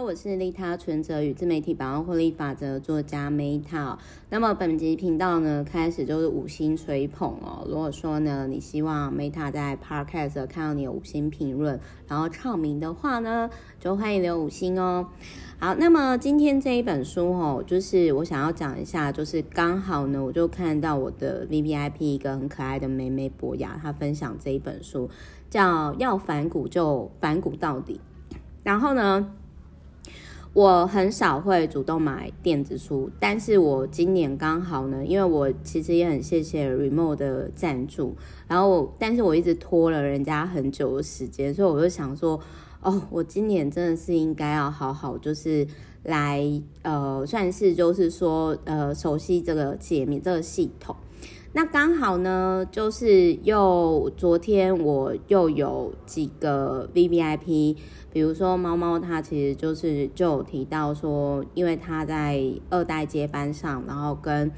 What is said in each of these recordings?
我是利他存折与自媒体百万获利法则作家 Meta。那么本集频道呢，开始就是五星吹捧哦。如果说呢，你希望 Meta 在 Podcast 看到你有五星评论，然后唱名的话呢，就欢迎留五星哦。好，那么今天这一本书哦，就是我想要讲一下，就是刚好呢，我就看到我的 VVIP 一个很可爱的妹妹博雅，她分享这一本书，叫要反骨就反骨到底。然后呢，我很少会主动买电子书，但是我今年刚好呢，因为我其实也很谢谢 Readmoo 的赞助，然后但是我一直拖了人家很久的时间，所以我就想说，哦，我今年真的是应该要好好就是来呃，算是就是说呃，熟悉这个界面这个系统。那刚好呢，就是又昨天我又有几个 VVIP。比如说猫猫，它其实就是就有提到说，因为他在二代接班上，然后跟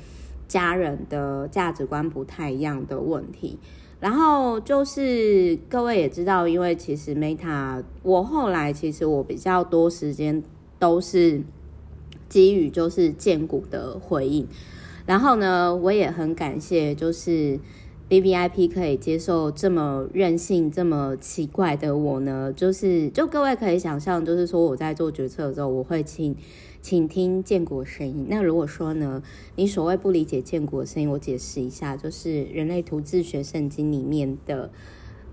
家人的价值观不太一样的问题。然后就是各位也知道，因为其实 Meta，我后来其实我比较多时间都是基于就是荐骨的回应。然后呢，我也很感谢就是。VVIP 可以接受这么任性、这么奇怪的我呢？就是，就各位可以想象，就是说我在做决策的时候，我会请请听建国声音。那如果说呢，你所谓不理解建国声音，我解释一下，就是《人类图自学圣经》里面的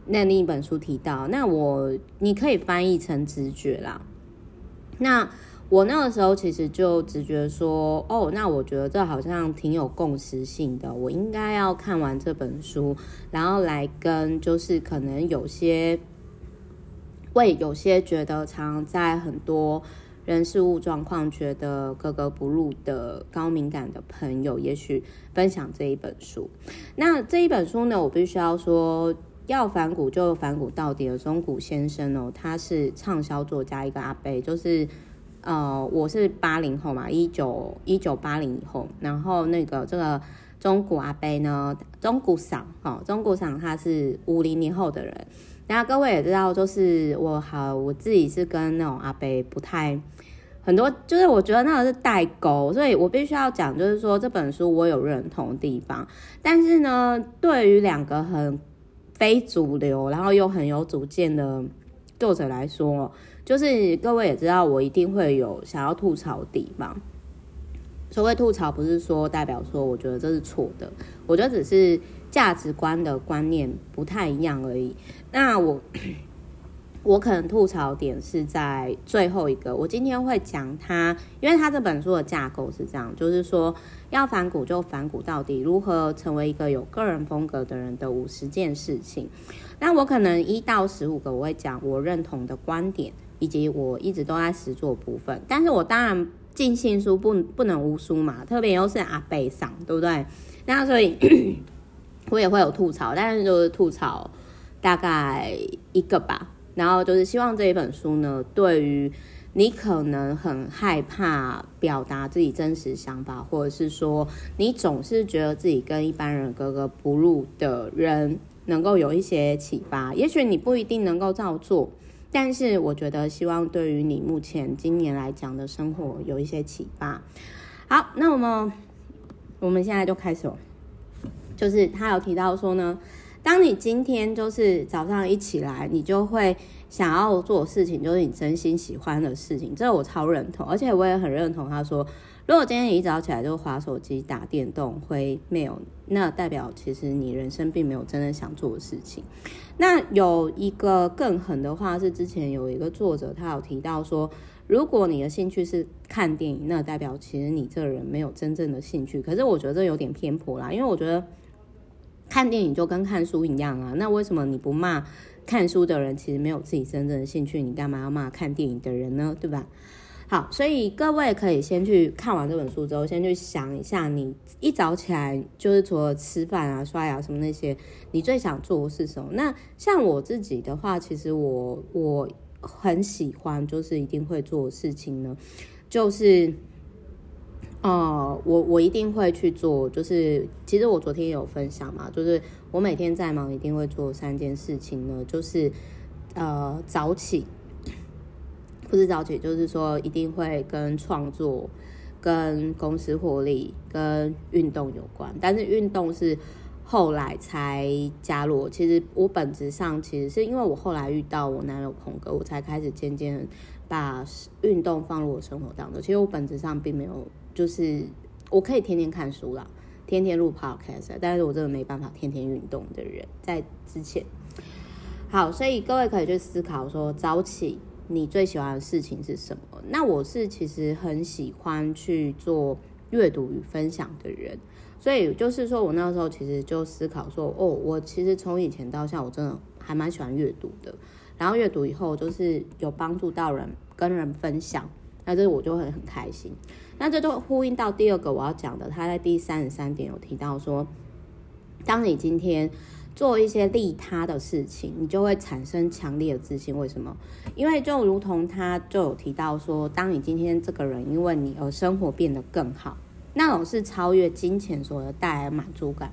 那另一本书提到，那我你可以翻译成直觉啦。那我那个时候其实就直觉说，哦，那我觉得这好像挺有共识性的，我应该要看完这本书，然后来跟就是可能有些为有些觉得常在很多人事物状况觉得格格不入的高敏感的朋友，也许分享这一本书。那这一本书呢，我必须要说，要反骨就反骨到底的中谷先生哦，他是畅销作家，一个阿伯，就是。呃，我是八零后嘛，一九一九八零以后，然后那个这个中古阿伯呢，中谷桑哈，中谷桑他是五零年后的人。那各位也知道，就是我好，我自己是跟那种阿伯不太很多，就是我觉得那个是代沟，所以我必须要讲，就是说这本书我有认同地方，但是呢，对于两个很非主流，然后又很有主见的作者来说。就是各位也知道，我一定会有想要吐槽的地方。所谓吐槽，不是说代表说我觉得这是错的，我觉得只是价值观的观念不太一样而已。那我我可能吐槽点是在最后一个，我今天会讲他，因为他这本书的架构是这样，就是说要反骨就反骨到底，如何成为一个有个人风格的人的五十件事情。那我可能一到十五个，我会讲我认同的观点。以及我一直都在实作部分，但是我当然尽信书不不能无书嘛，特别又是阿北上，对不对？那所以 我也会有吐槽，但是就是吐槽大概一个吧。然后就是希望这一本书呢，对于你可能很害怕表达自己真实想法，或者是说你总是觉得自己跟一般人格格不入的人，能够有一些启发。也许你不一定能够照做。但是我觉得，希望对于你目前今年来讲的生活有一些启发。好，那我们我们现在就开始。就是他有提到说呢，当你今天就是早上一起来，你就会想要做事情，就是你真心喜欢的事情，这我超认同，而且我也很认同他说。如果今天一早起来就滑手机、打电动、回 mail，那代表其实你人生并没有真的想做的事情。那有一个更狠的话是，之前有一个作者他有提到说，如果你的兴趣是看电影，那代表其实你这个人没有真正的兴趣。可是我觉得这有点偏颇啦，因为我觉得看电影就跟看书一样啊。那为什么你不骂看书的人其实没有自己真正的兴趣？你干嘛要骂看电影的人呢？对吧？好，所以各位可以先去看完这本书之后，先去想一下，你一早起来就是除了吃饭啊、刷牙什么那些，你最想做的是什么？那像我自己的话，其实我我很喜欢，就是一定会做的事情呢，就是，呃，我我一定会去做，就是其实我昨天有分享嘛，就是我每天再忙，一定会做三件事情呢，就是呃早起。不是早起，就是说一定会跟创作、跟公司获利、跟运动有关。但是运动是后来才加入。其实我本质上其实是因为我后来遇到我男友鹏哥，我才开始渐渐把运动放入我生活当中。其实我本质上并没有，就是我可以天天看书啦，天天录 podcast，但是我真的没办法天天运动的人。在之前，好，所以各位可以去思考说早起。你最喜欢的事情是什么？那我是其实很喜欢去做阅读与分享的人，所以就是说我那时候其实就思考说，哦，我其实从以前到现在，我真的还蛮喜欢阅读的。然后阅读以后，就是有帮助到人，跟人分享，那这我就会很开心。那这就呼应到第二个我要讲的，他在第三十三点有提到说，当你今天。做一些利他的事情，你就会产生强烈的自信。为什么？因为就如同他就有提到说，当你今天这个人因为你而生活变得更好，那种是超越金钱所带来的满足感。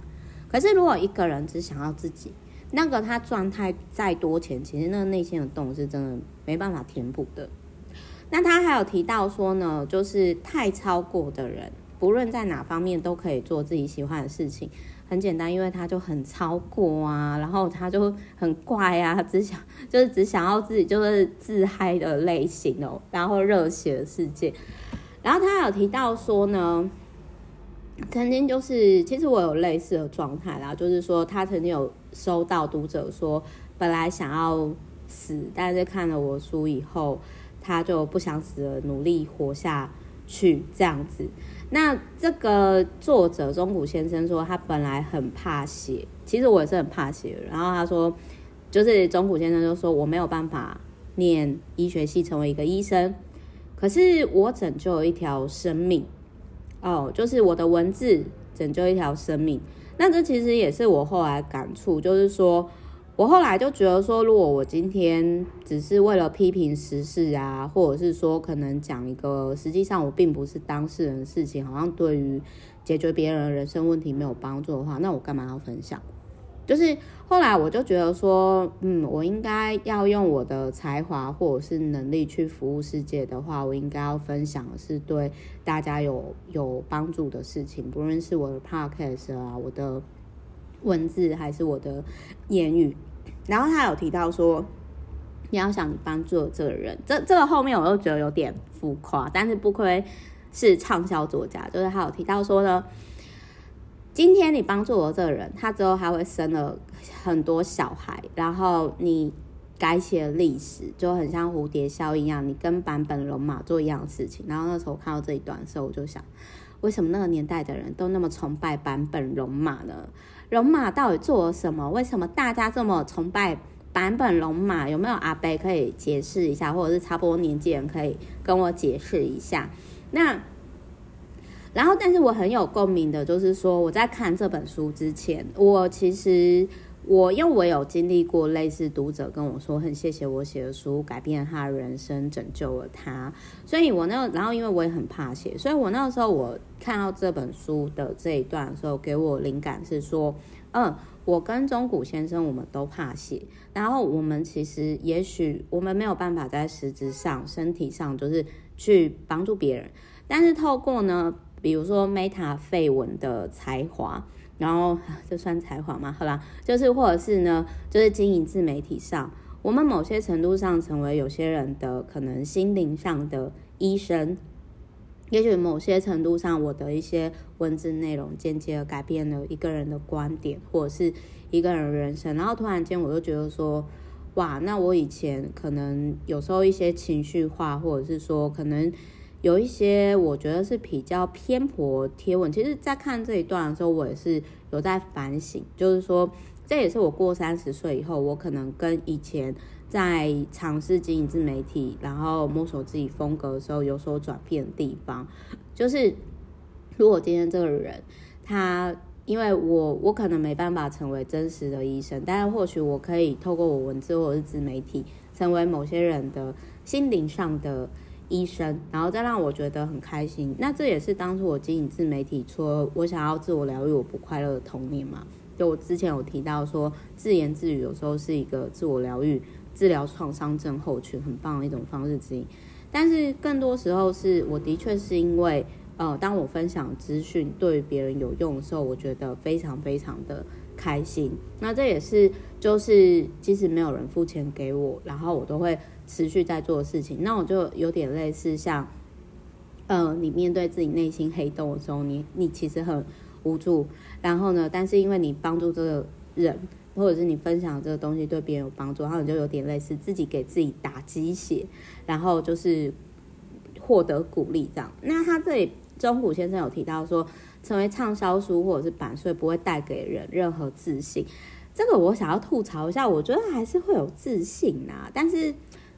可是如果一个人只想要自己，那个他赚太再多钱，其实那个内心的洞是真的没办法填补的。那他还有提到说呢，就是太超过的人，不论在哪方面都可以做自己喜欢的事情。很简单，因为他就很超过啊，然后他就很怪啊，只想就是只想要自己就是自嗨的类型哦，然后热血的世界。然后他有提到说呢，曾经就是其实我有类似的状态啦，就是说他曾经有收到读者说，本来想要死，但是看了我书以后，他就不想死了，努力活下去这样子。那这个作者中谷先生说，他本来很怕血，其实我也是很怕血。然后他说，就是中谷先生就说，我没有办法念医学系成为一个医生，可是我拯救了一条生命，哦，就是我的文字拯救一条生命。那这其实也是我后来感触，就是说。我后来就觉得说，如果我今天只是为了批评时事啊，或者是说可能讲一个实际上我并不是当事人的事情，好像对于解决别人的人生问题没有帮助的话，那我干嘛要分享？就是后来我就觉得说，嗯，我应该要用我的才华或者是能力去服务世界的话，我应该要分享的是对大家有有帮助的事情，不论是我的 podcast 啊，我的。文字还是我的言语，然后他有提到说，你要想你帮助这个人，这这个后面我又觉得有点浮夸，但是不亏是畅销作家，就是他有提到说呢，今天你帮助了这个人，他之后还会生了很多小孩，然后你改写历史，就很像蝴蝶效应一样，你跟版本龙马做一样的事情。然后那时候我看到这一段的时候，我就想，为什么那个年代的人都那么崇拜版本龙马呢？龙马到底做了什么？为什么大家这么崇拜版本龙马？有没有阿伯可以解释一下，或者是差不多年纪人可以跟我解释一下？那然后，但是我很有共鸣的，就是说我在看这本书之前，我其实。我因为我有经历过类似读者跟我说，很谢谢我写的书改变他的人生，拯救了他，所以我那，然后因为我也很怕写，所以我那个时候我看到这本书的这一段的时候，给我灵感是说，嗯，我跟中谷先生我们都怕写，然后我们其实也许我们没有办法在实质上、身体上就是去帮助别人，但是透过呢，比如说 Meta 废文的才华。然后这算才华吗？好啦，就是或者是呢，就是经营自媒体上，我们某些程度上成为有些人的可能心灵上的医生，也许某些程度上，我的一些文字内容间接的改变了一个人的观点，或者是一个人的人生。然后突然间，我就觉得说，哇，那我以前可能有时候一些情绪化，或者是说可能。有一些我觉得是比较偏颇贴文，其实，在看这一段的时候，我也是有在反省，就是说，这也是我过三十岁以后，我可能跟以前在尝试经营自媒体，然后摸索自己风格的时候有所转变的地方。就是，如果今天这个人，他因为我我可能没办法成为真实的医生，但是或许我可以透过我文字或者是自媒体，成为某些人的心灵上的。医生，然后再让我觉得很开心。那这也是当初我经营自媒体，说我想要自我疗愈我不快乐的童年嘛。就我之前有提到说，自言自语有时候是一个自我疗愈治疗创伤症候群很棒的一种方式之一。但是更多时候是我的确是因为，呃，当我分享资讯对别人有用的时候，我觉得非常非常的开心。那这也是就是即使没有人付钱给我，然后我都会持续在做的事情。那我就有点类似像，呃，你面对自己内心黑洞的时候，你你其实很无助。然后呢，但是因为你帮助这个人，或者是你分享这个东西对别人有帮助，然后你就有点类似自己给自己打鸡血，然后就是获得鼓励这样。那他这里中谷先生有提到说，成为畅销书或者是版税不会带给人任何自信。这个我想要吐槽一下，我觉得还是会有自信呐。但是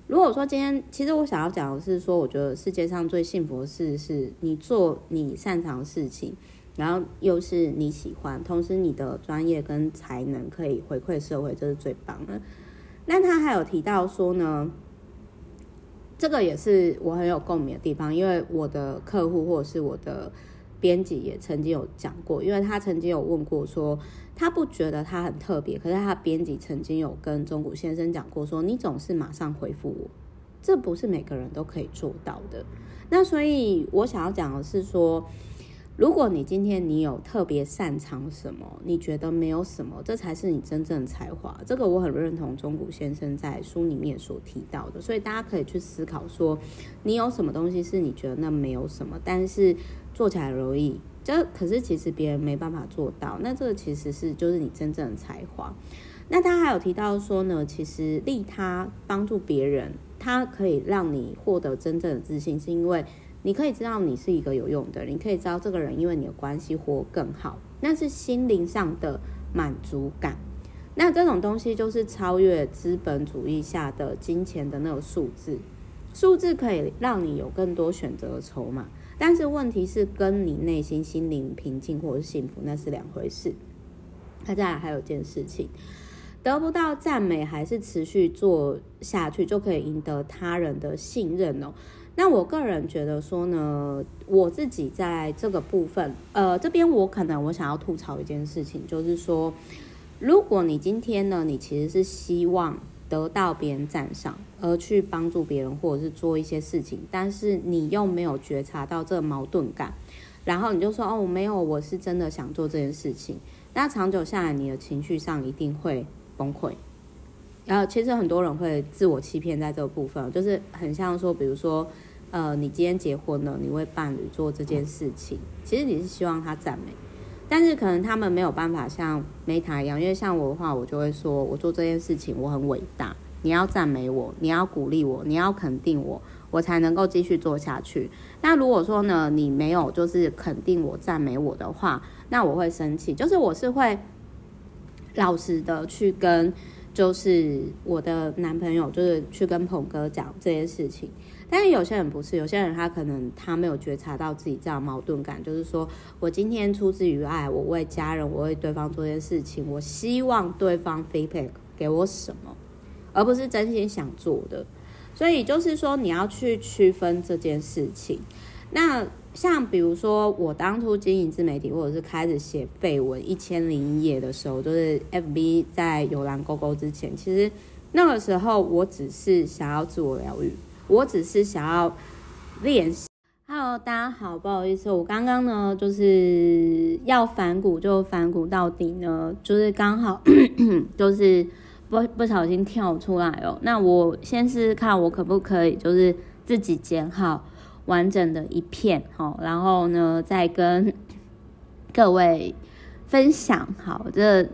如果说今天，其实我想要讲的是说，我觉得世界上最幸福的事是你做你擅长的事情。然后又是你喜欢，同时你的专业跟才能可以回馈社会，这是最棒的。那他还有提到说呢，这个也是我很有共鸣的地方，因为我的客户或者是我的编辑也曾经有讲过，因为他曾经有问过说，他不觉得他很特别，可是他编辑曾经有跟中谷先生讲过说，你总是马上回复我，这不是每个人都可以做到的。那所以我想要讲的是说。如果你今天你有特别擅长什么，你觉得没有什么，这才是你真正的才华。这个我很认同中谷先生在书里面所提到的，所以大家可以去思考说，你有什么东西是你觉得那没有什么，但是做起来容易，这可是其实别人没办法做到。那这个其实是就是你真正的才华。那他还有提到说呢，其实利他帮助别人，他可以让你获得真正的自信，是因为。你可以知道你是一个有用的人，你可以知道这个人因为你的关系活更好，那是心灵上的满足感。那这种东西就是超越资本主义下的金钱的那个数字，数字可以让你有更多选择的筹码，但是问题是跟你内心心灵平静或者是幸福那是两回事。那再来还有一件事情，得不到赞美还是持续做下去就可以赢得他人的信任哦。那我个人觉得说呢，我自己在这个部分，呃，这边我可能我想要吐槽一件事情，就是说，如果你今天呢，你其实是希望得到别人赞赏，而去帮助别人或者是做一些事情，但是你又没有觉察到这个矛盾感，然后你就说哦，没有，我是真的想做这件事情，那长久下来，你的情绪上一定会崩溃。然后其实很多人会自我欺骗在这个部分，就是很像说，比如说。呃，你今天结婚了，你为伴侣做这件事情，其实你是希望他赞美，但是可能他们没有办法像 Meta 一样，因为像我的话，我就会说我做这件事情我很伟大，你要赞美我，你要鼓励我，你要肯定我，我才能够继续做下去。那如果说呢，你没有就是肯定我、赞美我的话，那我会生气，就是我是会老实的去跟，就是我的男朋友，就是去跟鹏哥讲这件事情。但是有些人不是，有些人他可能他没有觉察到自己这样矛盾感，就是说我今天出自于爱，我为家人，我为对方做件事情，我希望对方 feedback 给我什么，而不是真心想做的。所以就是说你要去区分这件事情。那像比如说我当初经营自媒体，或者是开始写废文一千零一夜的时候，就是 FB 在有蓝勾勾之前，其实那个时候我只是想要自我疗愈。我只是想要练习。Hello，大家好，不好意思，我刚刚呢就是要反骨，就反骨到底呢，就是刚好 就是不不小心跳出来哦。那我先试试看，我可不可以就是自己剪好完整的一片，好，然后呢再跟各位分享。好，这。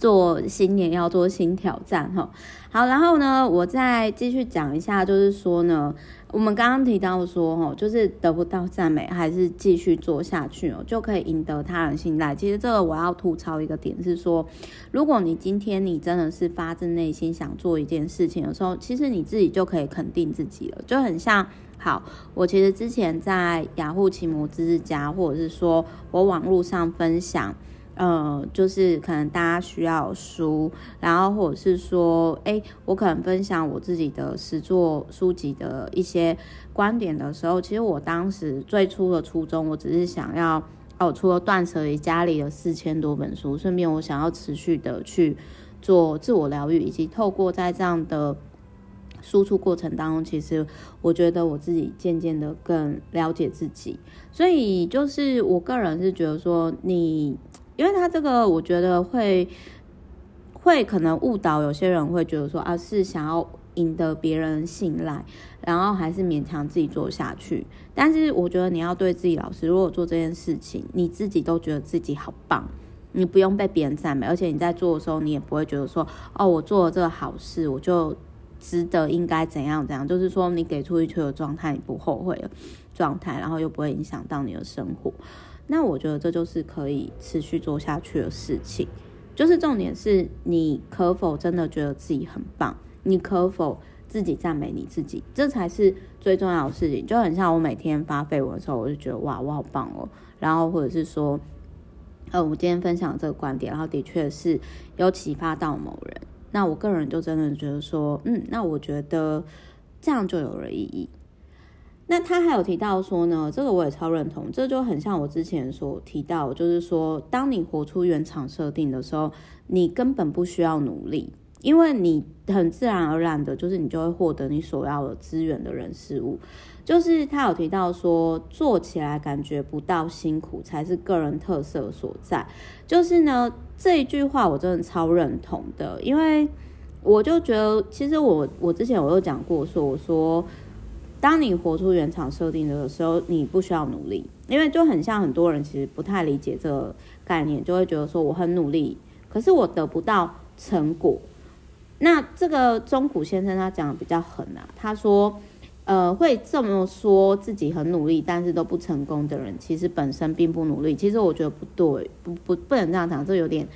做新年要做新挑战哈，好，然后呢，我再继续讲一下，就是说呢，我们刚刚提到说哈，就是得不到赞美，还是继续做下去哦，就可以赢得他人信赖。其实这个我要吐槽一个点是说，如果你今天你真的是发自内心想做一件事情的时候，其实你自己就可以肯定自己了，就很像，好，我其实之前在雅虎奇摩知识家，或者是说我网络上分享。呃，就是可能大家需要书，然后或者是说，哎，我可能分享我自己的实作书籍的一些观点的时候，其实我当时最初的初衷，我只是想要，哦，除了断舍离家里的四千多本书，顺便我想要持续的去做自我疗愈，以及透过在这样的输出过程当中，其实我觉得我自己渐渐的更了解自己，所以就是我个人是觉得说你，因为他这个我觉得会会可能误导有些人会觉得说啊是想要赢得别人信赖，然后还是勉强自己做下去。但是我觉得你要对自己老实，如果做这件事情，你自己都觉得自己好棒，你不用被别人赞美，而且你在做的时候，你也不会觉得说哦，我做了这个好事，我就。值得应该怎样怎样，就是说你给出一切的状态，你不后悔的状态，然后又不会影响到你的生活。那我觉得这就是可以持续做下去的事情。就是重点是你可否真的觉得自己很棒，你可否自己赞美你自己，这才是最重要的事情。就很像我每天发绯闻的时候，我就觉得哇，我好棒哦。然后或者是说，呃，我今天分享这个观点，然后的确是有启发到某人。那我个人就真的觉得说，嗯，那我觉得这样就有了意义。那他还有提到说呢，这个我也超认同，这就很像我之前所提到，就是说，当你活出原厂设定的时候，你根本不需要努力，因为你很自然而然的，就是你就会获得你所要的资源的人事物。就是他有提到说，做起来感觉不到辛苦，才是个人特色所在。就是呢，这一句话我真的超认同的，因为我就觉得，其实我我之前我有讲过说，我说，当你活出原厂设定的时候，你不需要努力，因为就很像很多人其实不太理解这个概念，就会觉得说我很努力，可是我得不到成果。那这个中谷先生他讲的比较狠啊，他说。呃，会这么说自己很努力，但是都不成功的人，其实本身并不努力。其实我觉得不对，不不不能这样讲，这有点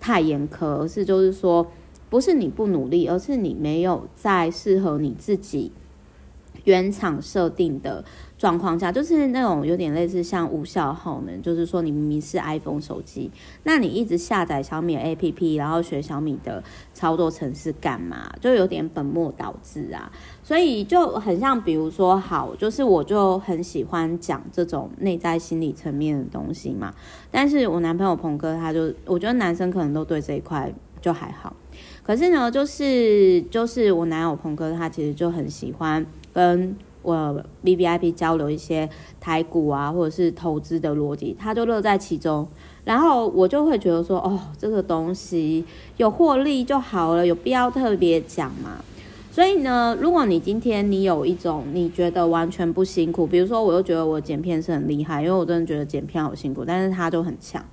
太严苛。而是就是说，不是你不努力，而是你没有在适合你自己原厂设定的状况下，就是那种有点类似像无效耗能，就是说你明明是 iPhone 手机，那你一直下载小米 APP，然后学小米的操作程式干嘛？就有点本末倒置啊！所以就很像，比如说，好，就是我就很喜欢讲这种内在心理层面的东西嘛。但是我男朋友鹏哥他就，我觉得男生可能都对这一块就还好，可是呢，就是就是我男友鹏哥他其实就很喜欢跟。我 B B I P 交流一些台股啊，或者是投资的逻辑，他就乐在其中。然后我就会觉得说，哦，这个东西有获利就好了，有必要特别讲嘛？所以呢，如果你今天你有一种你觉得完全不辛苦，比如说我又觉得我剪片是很厉害，因为我真的觉得剪片好辛苦，但是他就很强。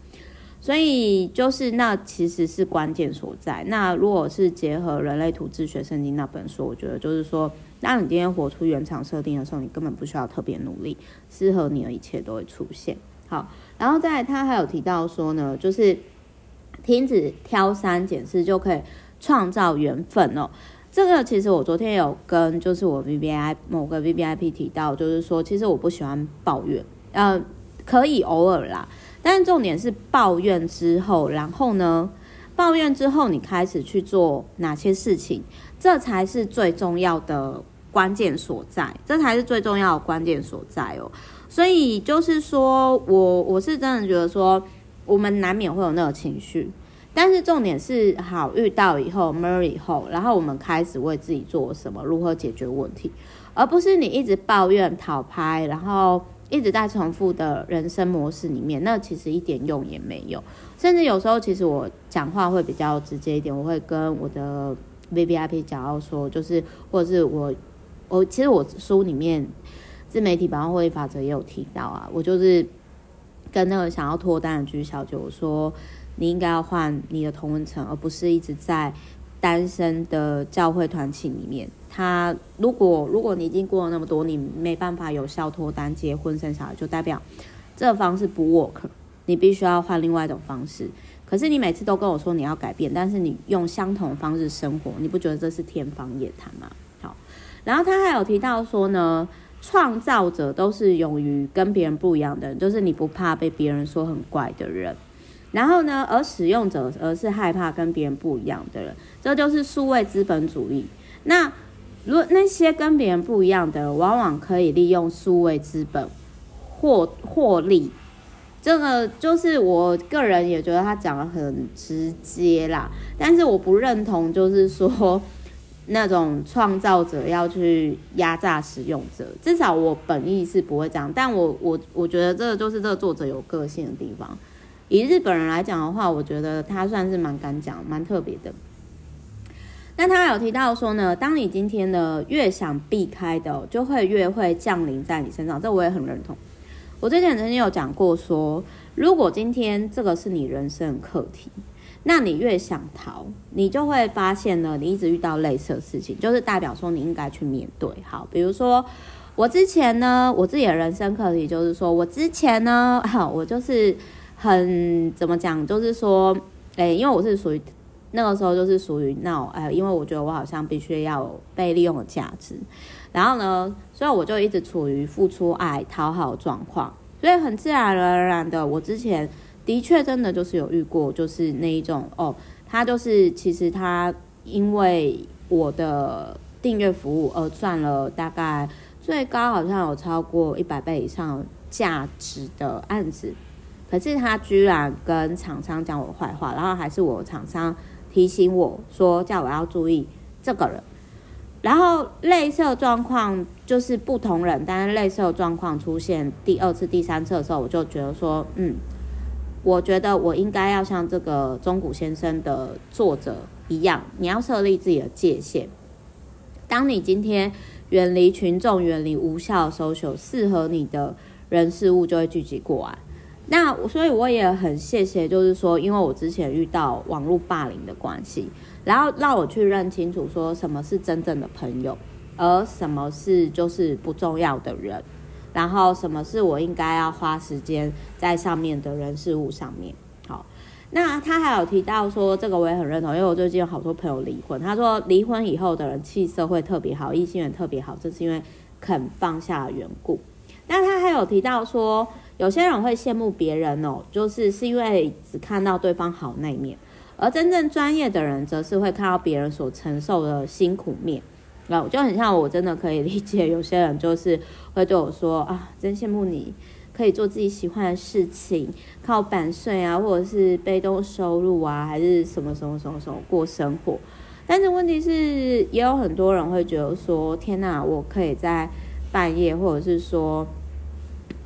所以就是那其实是关键所在。那如果是结合人类图自学圣经那本书，我觉得就是说。当你今天活出原厂设定的时候，你根本不需要特别努力，适合你的一切都会出现。好，然后再他还有提到说呢，就是停止挑三拣四就可以创造缘分哦。这个其实我昨天有跟就是我 V V I 某个 V V I P 提到，就是说其实我不喜欢抱怨，呃，可以偶尔啦，但重点是抱怨之后，然后呢，抱怨之后你开始去做哪些事情，这才是最重要的。关键所在，这才是最重要的关键所在哦。所以就是说，我我是真的觉得说，我们难免会有那个情绪，但是重点是好遇到以后，mer 以后，然后我们开始为自己做什么，如何解决问题，而不是你一直抱怨讨拍，然后一直在重复的人生模式里面，那其实一点用也没有。甚至有时候，其实我讲话会比较直接一点，我会跟我的 VVIP 讲到说，就是或者是我。我其实我书里面自媒体百万获利法则也有提到啊，我就是跟那个想要脱单的居小姐我说，你应该要换你的同温层，而不是一直在单身的教会团体里面。他如果如果你已经过了那么多，你没办法有效脱单、结婚、生小孩，就代表这方式不 work，你必须要换另外一种方式。可是你每次都跟我说你要改变，但是你用相同方式生活，你不觉得这是天方夜谭吗？好然后他还有提到说呢，创造者都是勇于跟别人不一样的人，就是你不怕被别人说很怪的人。然后呢，而使用者而是害怕跟别人不一样的人，这就是数位资本主义。那如果那些跟别人不一样的，往往可以利用数位资本获获利。这个就是我个人也觉得他讲得很直接啦，但是我不认同，就是说。那种创造者要去压榨使用者，至少我本意是不会这样。但我我我觉得这个就是这个作者有个性的地方。以日本人来讲的话，我觉得他算是蛮敢讲、蛮特别的。那他有提到说呢，当你今天呢越想避开的，就会越会降临在你身上。这我也很认同。我之前曾经有讲过说，如果今天这个是你人生的课题。那你越想逃，你就会发现呢，你一直遇到类似的事情，就是代表说你应该去面对。好，比如说我之前呢，我自己的人生课题就是说我之前呢，好，我就是很怎么讲，就是说，哎，因为我是属于那个时候就是属于那种，哎，因为我觉得我好像必须要被利用的价值，然后呢，所以我就一直处于付出爱、讨好状况，所以很自然而然的，我之前。的确，真的就是有遇过，就是那一种哦，他就是其实他因为我的订阅服务而赚了大概最高好像有超过一百倍以上价值的案子，可是他居然跟厂商讲我坏话，然后还是我厂商提醒我说叫我要注意这个人，然后类似的状况就是不同人，但是类似的状况出现第二次、第三次的时候，我就觉得说嗯。我觉得我应该要像这个中谷先生的作者一样，你要设立自己的界限。当你今天远离群众、远离无效的 social，适合你的人事物就会聚集过来。那所以我也很谢谢，就是说，因为我之前遇到网络霸凌的关系，然后让我去认清楚说什么是真正的朋友，而什么是就是不重要的人。然后，什么是我应该要花时间在上面的人事物上面？好，那他还有提到说，这个我也很认同，因为我最近有好多朋友离婚。他说，离婚以后的人气色会特别好，异性缘特别好，这是因为肯放下缘故。那他还有提到说，有些人会羡慕别人哦，就是是因为只看到对方好那一面，而真正专业的人则是会看到别人所承受的辛苦面。那我就很像，我真的可以理解 有些人就是会对我说啊，真羡慕你可以做自己喜欢的事情，靠版税啊，或者是被动收入啊，还是什么什么什么什么过生活。但是问题是，也有很多人会觉得说，天哪，我可以在半夜，或者是说，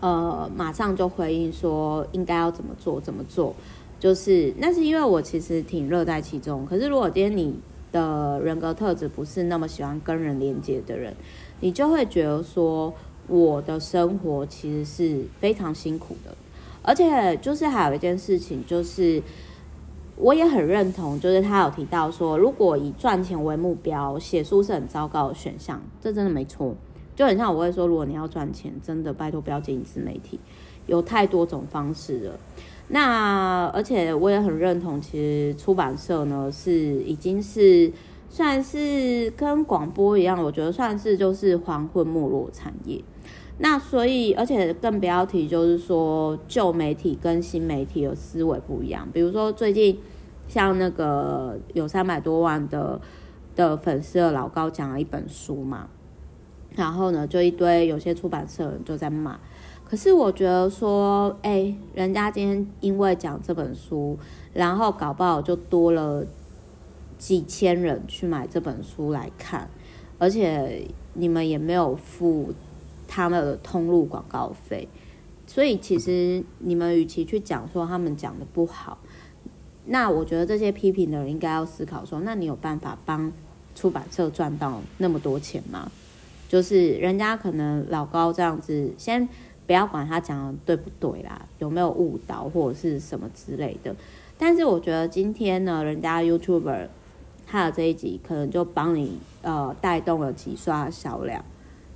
呃，马上就回应说应该要怎么做怎么做，就是那是因为我其实挺乐在其中。可是如果今天你的人格特质不是那么喜欢跟人连接的人，你就会觉得说，我的生活其实是非常辛苦的，而且就是还有一件事情，就是我也很认同，就是他有提到说，如果以赚钱为目标，写书是很糟糕的选项，这真的没错。就很像我会说，如果你要赚钱，真的拜托不要经营自媒体，有太多种方式了。那而且我也很认同，其实出版社呢是已经是算是跟广播一样，我觉得算是就是黄昏没落产业。那所以而且更不要提，就是说旧媒体跟新媒体的思维不一样。比如说最近像那个有三百多万的的粉丝的老高讲了一本书嘛，然后呢就一堆有些出版社就在骂。可是我觉得说，哎、人家今天因为讲这本书，然后搞不好就多了几千人去买这本书来看，而且你们也没有付他们的通路广告费，所以其实你们与其去讲说他们讲的不好，那我觉得这些批评的人应该要思考说，那你有办法帮出版社赚到那么多钱吗？就是人家可能老高这样子先。不要管他讲的对不对啦，有没有误导或者是什么之类的。但是我觉得今天呢，人家 YouTuber 他的这一集可能就帮你呃带动了几刷销量。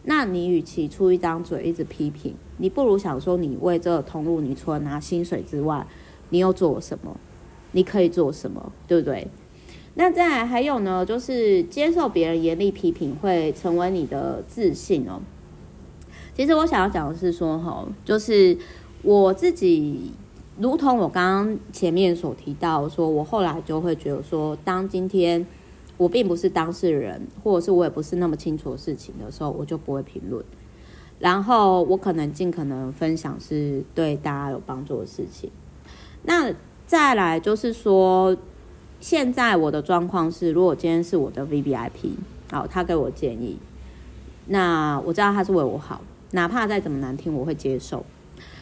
那你与其出一张嘴一直批评，你不如想说你为这个通路，你除了拿薪水之外，你又做什么？你可以做什么？对不对？那再还有呢，就是接受别人严厉批评会成为你的自信哦。其实我想要讲的是说，哈，就是我自己，如同我刚刚前面所提到，说我后来就会觉得说，当今天我并不是当事人，或者是我也不是那么清楚的事情的时候，我就不会评论。然后我可能尽可能分享是对大家有帮助的事情。那再来就是说，现在我的状况是，如果今天是我的 VVIP，好，他给我建议，那我知道他是为我好，哪怕再怎么难听，我会接受。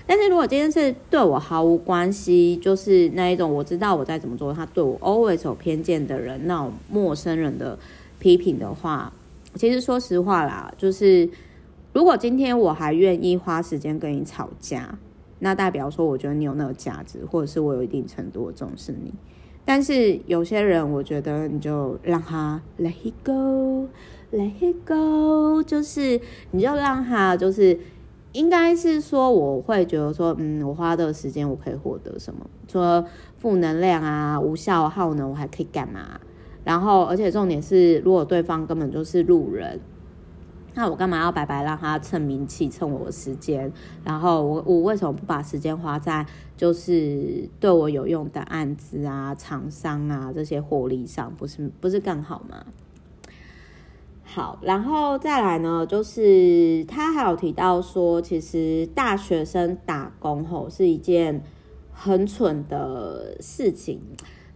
但是如果今天是对我毫无关系，就是那一种我知道我在怎么做，他对我 always 有偏见的人，那种陌生人的批评的话，其实说实话啦，就是如果今天我还愿意花时间跟你吵架。那代表说，我觉得你有那个价值，或者是我有一定程度的重视你。但是有些人，我觉得你就让他 let it go，let it go，就是你就让他，就是应该是说，我会觉得说，嗯，我花的时间我可以获得什么？说负能量啊，无效耗能，我还可以干嘛？然后，而且重点是，如果对方根本就是路人。那我干嘛要白白让他蹭名气、蹭我的时间？然后我我为什么不把时间花在就是对我有用的案子啊、厂商啊这些获利上？不是不是更好吗？好，然后再来呢，就是他还有提到说，其实大学生打工吼是一件很蠢的事情。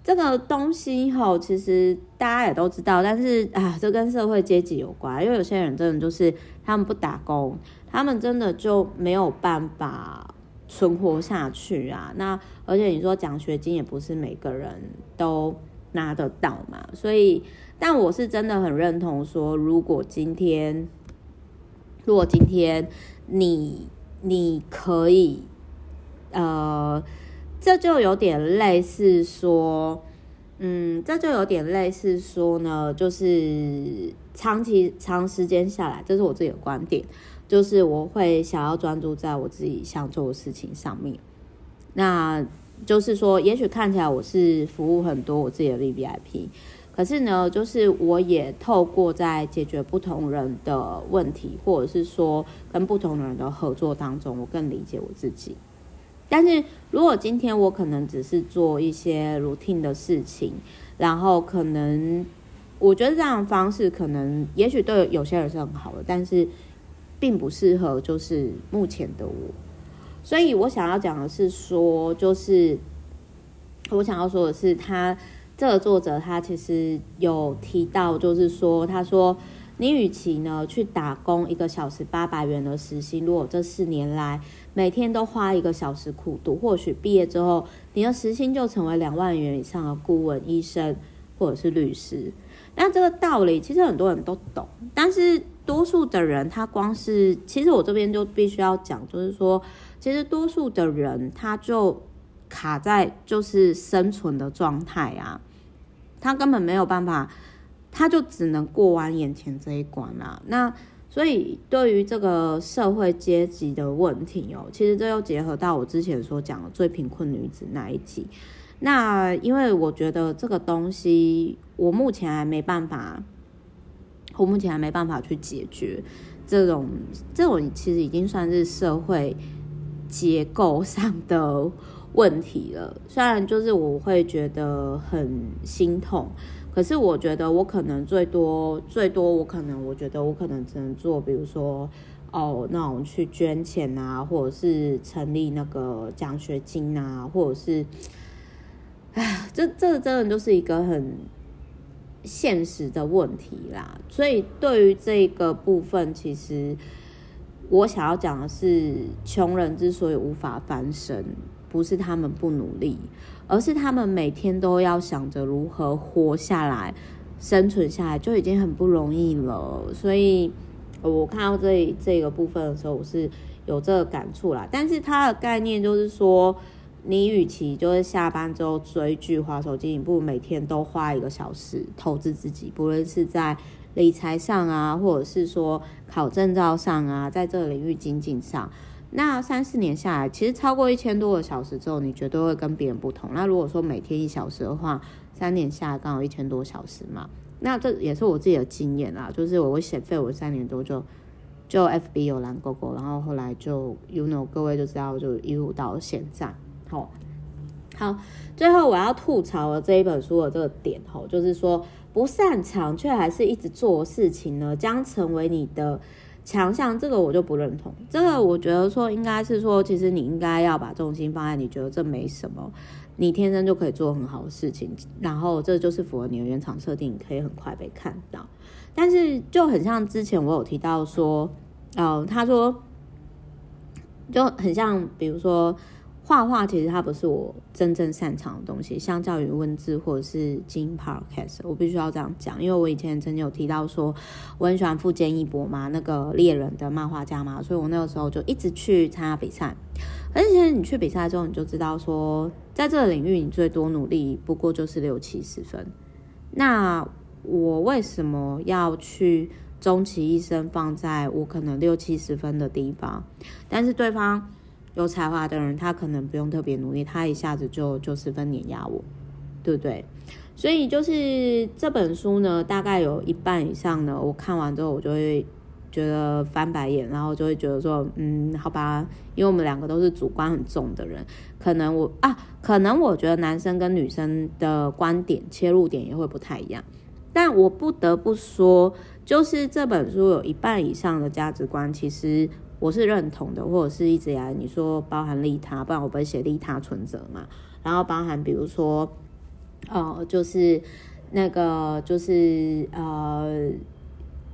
这个东西吼，其实大家也都知道，但是啊，这跟社会阶级有关，因为有些人真的就是他们不打工，他们真的就没有办法存活下去啊。那而且你说奖学金也不是每个人都拿得到嘛，所以，但我是真的很认同说，如果今天，如果今天你你可以，呃。这就有点类似说，嗯，这就有点类似说呢，就是长期长时间下来，这是我自己的观点，就是我会想要专注在我自己想做的事情上面。那就是说，也许看起来我是服务很多我自己的 VVIP，可是呢，就是我也透过在解决不同人的问题，或者是说跟不同人的合作当中，我更理解我自己。但是如果今天我可能只是做一些 routine 的事情，然后可能我觉得这样的方式可能也许对有些人是很好的，但是并不适合就是目前的我。所以我想要讲的是说，就是我想要说的是他，他这个作者他其实有提到，就是说他说。你与其呢去打工一个小时八百元的时薪，如果这四年来每天都花一个小时苦读，或许毕业之后你的时薪就成为两万元以上的顾问、医生或者是律师。那这个道理其实很多人都懂，但是多数的人他光是，其实我这边就必须要讲，就是说，其实多数的人他就卡在就是生存的状态啊，他根本没有办法。他就只能过完眼前这一关啦。那所以对于这个社会阶级的问题哦，其实这又结合到我之前所讲的最贫困女子那一集。那因为我觉得这个东西，我目前还没办法，我目前还没办法去解决这种这种其实已经算是社会结构上的问题了。虽然就是我会觉得很心痛。可是我觉得我可能最多最多，我可能我觉得我可能只能做，比如说哦，那种去捐钱啊，或者是成立那个奖学金啊，或者是，哎，这这真的就是一个很现实的问题啦。所以对于这个部分，其实我想要讲的是，穷人之所以无法翻身，不是他们不努力。而是他们每天都要想着如何活下来、生存下来，就已经很不容易了。所以，我看到这这个部分的时候，我是有这个感触啦。但是它的概念就是说，你与其就是下班之后追剧、滑手机，你不如每天都花一个小时投资自己，不论是在理财上啊，或者是说考证照上啊，在这个领域精进上。那三四年下来，其实超过一千多个小时之后，你绝对会跟别人不同。那如果说每天一小时的话，三年下来刚好一千多小时嘛。那这也是我自己的经验啦，就是我会写废文三年多就就 FB 有蓝勾勾，然后后来就 you know 各位就知道就一路到现在。好，好，最后我要吐槽的这一本书的这个点吼，就是说不擅长却还是一直做事情呢，将成为你的。强项这个我就不认同，这个我觉得说应该是说，其实你应该要把重心放在你觉得这没什么，你天生就可以做很好的事情，然后这就是符合你的原厂设定，你可以很快被看到。但是就很像之前我有提到说，呃，他说就很像，比如说。画画其实它不是我真正擅长的东西，相较于文字或者是经营 podcast，我必须要这样讲，因为我以前曾经有提到说我很喜欢富坚义博嘛，那个猎人的漫画家嘛，所以我那个时候就一直去参加比赛。而且你去比赛之后，你就知道说，在这个领域你最多努力不过就是六七十分。那我为什么要去终其一生放在我可能六七十分的地方？但是对方。有才华的人，他可能不用特别努力，他一下子就就十分碾压我，对不对？所以就是这本书呢，大概有一半以上呢，我看完之后，我就会觉得翻白眼，然后就会觉得说，嗯，好吧，因为我们两个都是主观很重的人，可能我啊，可能我觉得男生跟女生的观点切入点也会不太一样，但我不得不说，就是这本书有一半以上的价值观，其实。我是认同的，或者是一直以来你说包含利他，不然我不会写利他存折嘛。然后包含比如说，呃，就是那个就是呃，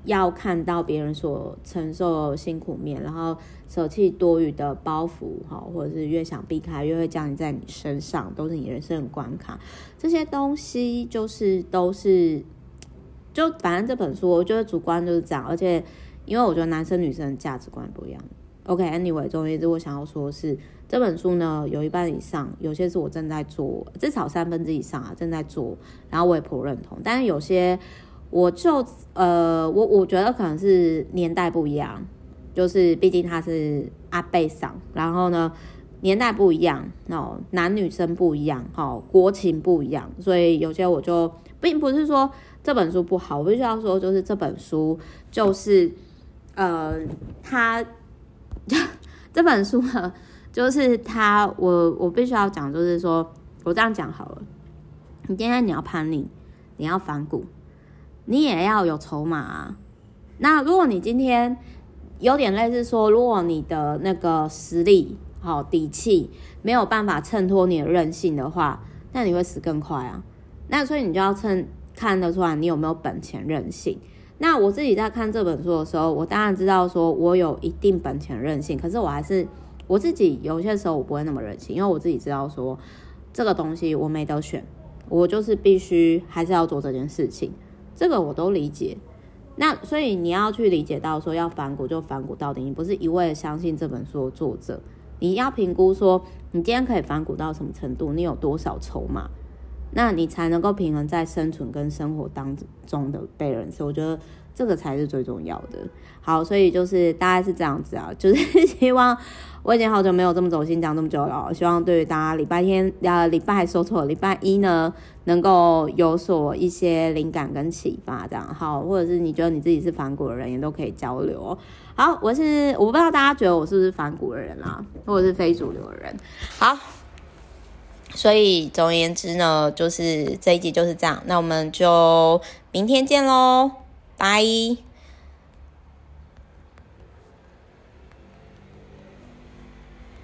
要看到别人所承受辛苦面，然后舍弃多余的包袱，哈，或者是越想避开，越会降临在你身上，都是你人生的关卡。这些东西就是都是，就反正这本书，我觉得主观就是这样，而且。因为我觉得男生女生价值观不一样。OK，Anyway，总而言之，我想要说的是这本书呢，有一半以上，有些是我正在做，至少三分之以上啊正在做，然后我也颇认同。但是有些，我就呃，我我觉得可能是年代不一样，就是毕竟他是阿贝桑，然后呢年代不一样哦，男女生不一样，哦，国情不一样，所以有些我就并不是说这本书不好，我必须要说，就是这本书就是。呃，他 这本书呢，就是他，我我必须要讲，就是说我这样讲好了。你今天你要叛逆，你要反骨，你也要有筹码啊。那如果你今天有点类似说，如果你的那个实力好底气没有办法衬托你的任性的话，那你会死更快啊。那所以你就要趁看得出来你有没有本钱任性。那我自己在看这本书的时候，我当然知道说我有一定本钱任性，可是我还是我自己有些时候我不会那么任性，因为我自己知道说这个东西我没得选，我就是必须还是要做这件事情，这个我都理解。那所以你要去理解到说要反骨就反骨到底，你不是一味的相信这本书的作者，你要评估说你今天可以反骨到什么程度，你有多少筹码。那你才能够平衡在生存跟生活当中的被人，所以我觉得这个才是最重要的。好，所以就是大概是这样子啊，就是希望我已经好久没有这么走心讲这么久了，希望对于大家礼拜天呃礼拜说错了，礼拜一呢能够有所一些灵感跟启发，这样好，或者是你觉得你自己是反骨的人，也都可以交流。好，我是我不知道大家觉得我是不是反骨的人啦，或者是非主流的人。好。所以总而言之呢，就是这一集就是这样。那我们就明天见喽，拜。